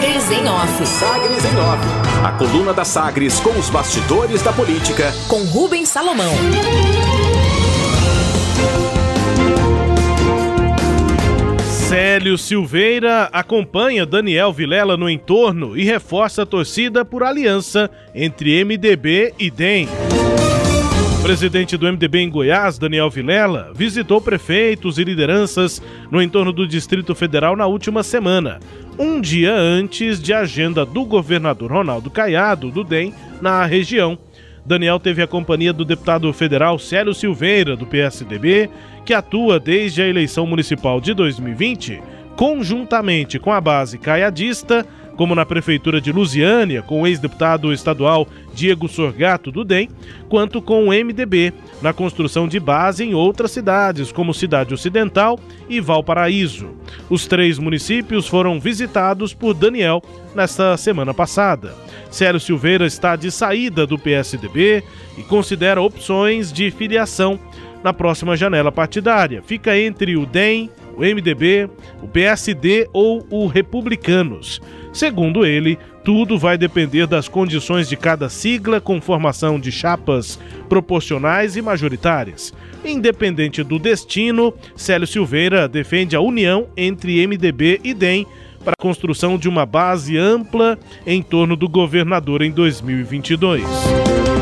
Sagres em Off. Sagres em Off. A coluna da Sagres com os bastidores da política. Com Rubens Salomão. Célio Silveira acompanha Daniel Vilela no entorno e reforça a torcida por aliança entre MDB e DEM. O presidente do MDB em Goiás, Daniel Vilela, visitou prefeitos e lideranças no entorno do Distrito Federal na última semana, um dia antes de agenda do governador Ronaldo Caiado, do DEM, na região. Daniel teve a companhia do deputado federal Célio Silveira, do PSDB, que atua desde a eleição municipal de 2020, conjuntamente com a base caiadista como na Prefeitura de Lusiânia, com o ex-deputado estadual Diego Sorgato do DEM, quanto com o MDB, na construção de base em outras cidades, como Cidade Ocidental e Valparaíso. Os três municípios foram visitados por Daniel nesta semana passada. Célio Silveira está de saída do PSDB e considera opções de filiação na próxima janela partidária. Fica entre o DEM, o MDB, o PSD ou o Republicanos. Segundo ele, tudo vai depender das condições de cada sigla com formação de chapas proporcionais e majoritárias. Independente do destino, Célio Silveira defende a união entre MDB e DEM para a construção de uma base ampla em torno do governador em 2022.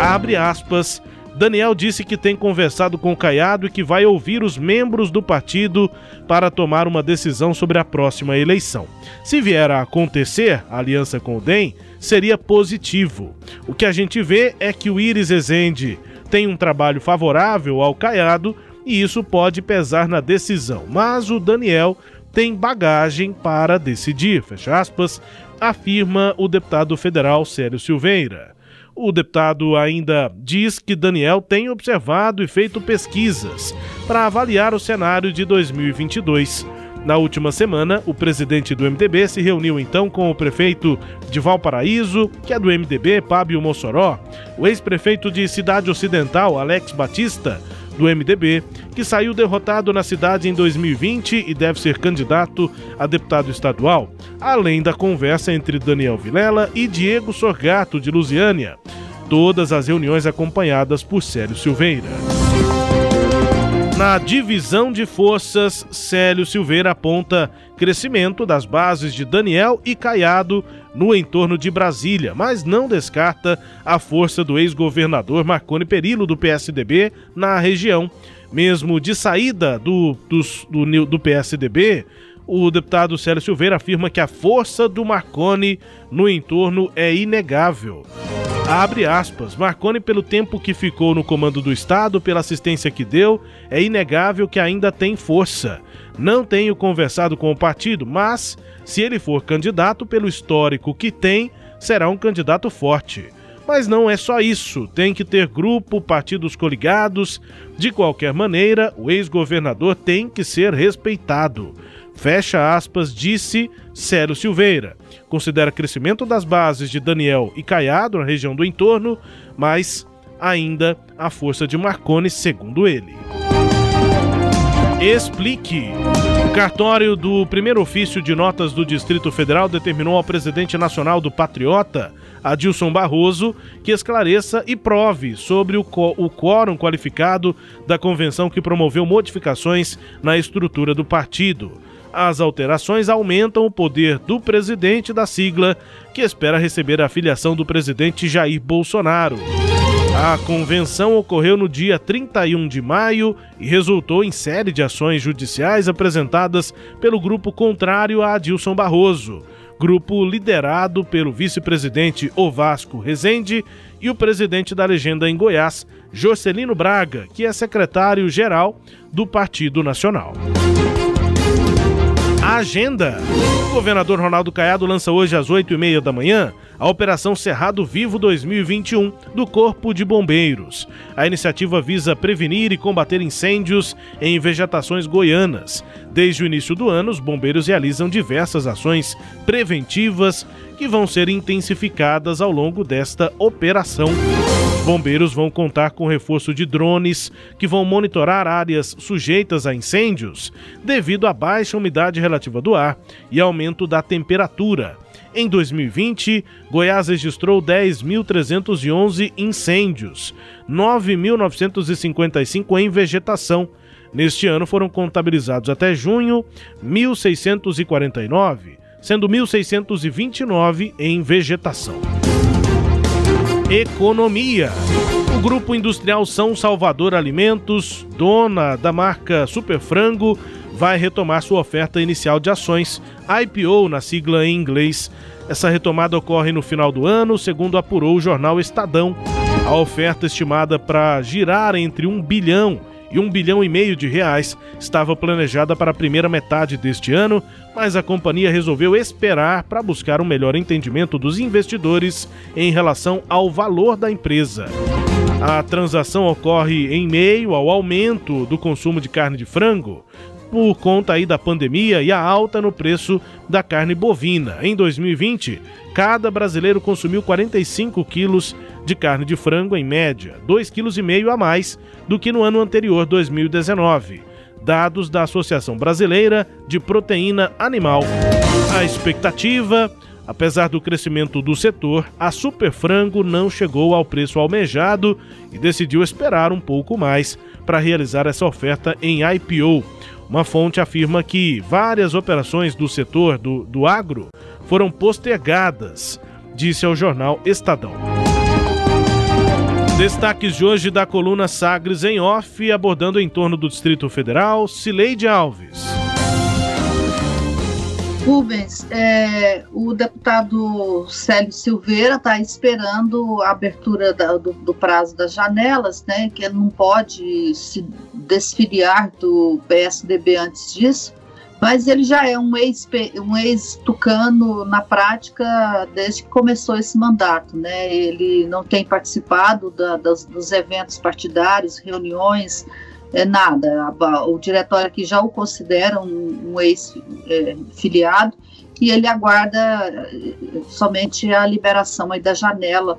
Abre aspas. Daniel disse que tem conversado com o Caiado e que vai ouvir os membros do partido para tomar uma decisão sobre a próxima eleição. Se vier a acontecer a aliança com o DEM, seria positivo. O que a gente vê é que o Iris Ezende tem um trabalho favorável ao Caiado e isso pode pesar na decisão, mas o Daniel tem bagagem para decidir, fecha aspas, afirma o deputado federal Célio Silveira. O deputado ainda diz que Daniel tem observado e feito pesquisas para avaliar o cenário de 2022. Na última semana, o presidente do MDB se reuniu então com o prefeito de Valparaíso, que é do MDB, Pablo Mossoró, o ex-prefeito de Cidade Ocidental, Alex Batista, do MDB, que saiu derrotado na cidade em 2020 e deve ser candidato a deputado estadual, além da conversa entre Daniel Vilela e Diego Sorgato, de Lusiânia. Todas as reuniões acompanhadas por Célio Silveira. Na divisão de forças, Célio Silveira aponta crescimento das bases de Daniel e Caiado no entorno de Brasília, mas não descarta a força do ex-governador Marconi Perillo do PSDB na região. Mesmo de saída do, do, do, do PSDB, o deputado Célio Silveira afirma que a força do Marconi no entorno é inegável. Abre aspas. Marconi, pelo tempo que ficou no comando do Estado, pela assistência que deu, é inegável que ainda tem força. Não tenho conversado com o partido, mas, se ele for candidato pelo histórico que tem, será um candidato forte. Mas não é só isso, tem que ter grupo, partidos coligados. De qualquer maneira, o ex-governador tem que ser respeitado. Fecha aspas, disse Célio Silveira. Considera crescimento das bases de Daniel e Caiado na região do entorno, mas ainda a força de Marconi, segundo ele. Explique. O cartório do primeiro ofício de notas do Distrito Federal determinou ao presidente nacional do Patriota, Adilson Barroso, que esclareça e prove sobre o, o quórum qualificado da convenção que promoveu modificações na estrutura do partido. As alterações aumentam o poder do presidente da sigla, que espera receber a filiação do presidente Jair Bolsonaro. A convenção ocorreu no dia 31 de maio e resultou em série de ações judiciais apresentadas pelo grupo contrário a Adilson Barroso, grupo liderado pelo vice-presidente Ovasco Rezende e o presidente da legenda em Goiás, Jorcelino Braga, que é secretário-geral do Partido Nacional. Agenda. O governador Ronaldo Caiado lança hoje às 8h30 da manhã a Operação Cerrado Vivo 2021 do Corpo de Bombeiros. A iniciativa visa prevenir e combater incêndios em vegetações goianas. Desde o início do ano, os bombeiros realizam diversas ações preventivas que vão ser intensificadas ao longo desta operação. Bombeiros vão contar com reforço de drones que vão monitorar áreas sujeitas a incêndios devido à baixa umidade relativa do ar e aumento da temperatura. Em 2020, Goiás registrou 10.311 incêndios, 9.955 em vegetação. Neste ano foram contabilizados até junho 1.649, sendo 1.629 em vegetação. Economia. O Grupo Industrial São Salvador Alimentos, dona da marca Super Frango, vai retomar sua oferta inicial de ações, IPO na sigla em inglês. Essa retomada ocorre no final do ano, segundo apurou o jornal Estadão. A oferta estimada para girar entre um bilhão e um bilhão e meio de reais estava planejada para a primeira metade deste ano, mas a companhia resolveu esperar para buscar um melhor entendimento dos investidores em relação ao valor da empresa. A transação ocorre em meio ao aumento do consumo de carne de frango, por conta aí da pandemia e a alta no preço da carne bovina. Em 2020, cada brasileiro consumiu 45 quilos de carne de frango em média, 2,5 kg a mais do que no ano anterior, 2019. Dados da Associação Brasileira de Proteína Animal. A expectativa Apesar do crescimento do setor, a Super Frango não chegou ao preço almejado e decidiu esperar um pouco mais para realizar essa oferta em IPO. Uma fonte afirma que várias operações do setor do, do agro foram postergadas, disse ao jornal Estadão. Destaques de hoje da coluna Sagres em Off, abordando em torno do Distrito Federal, Cileide Alves. Rubens, é, o deputado Célio Silveira está esperando a abertura da, do, do, prazo das janelas, né, que ele não pode se desfiliar do PSDB antes disso, mas ele já é um ex-tucano um ex na prática desde que começou esse mandato. Né? Ele não tem participado da, das, dos eventos partidários, reuniões, é nada. O diretório aqui já o considera um, um ex-filiado e ele aguarda eh, somente a liberação aí da janela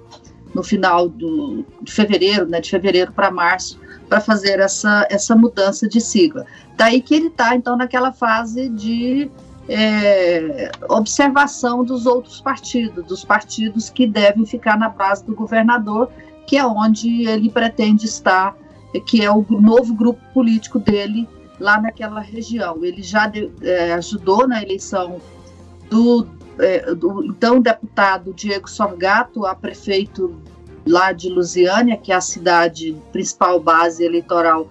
no final do, de fevereiro, né, de fevereiro para março, para fazer essa, essa mudança de sigla. Daí que ele está, então, naquela fase de é, observação dos outros partidos, dos partidos que devem ficar na base do governador, que é onde ele pretende estar que é o novo grupo político dele lá naquela região. Ele já de, é, ajudou na eleição do, é, do, então deputado Diego Sorgato a prefeito lá de Lusiânia, que é a cidade principal base eleitoral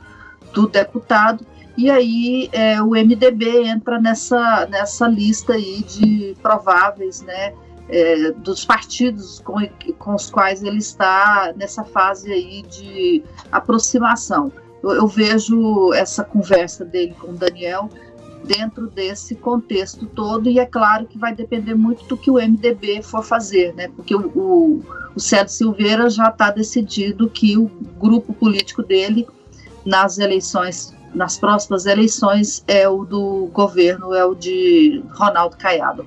do deputado. E aí é, o MDB entra nessa, nessa lista aí de prováveis, né, é, dos partidos com, com os quais ele está nessa fase aí de aproximação. Eu, eu vejo essa conversa dele com o Daniel dentro desse contexto todo, e é claro que vai depender muito do que o MDB for fazer, né? Porque o, o, o Célio Silveira já está decidido que o grupo político dele nas eleições, nas próximas eleições, é o do governo, é o de Ronaldo Caiado.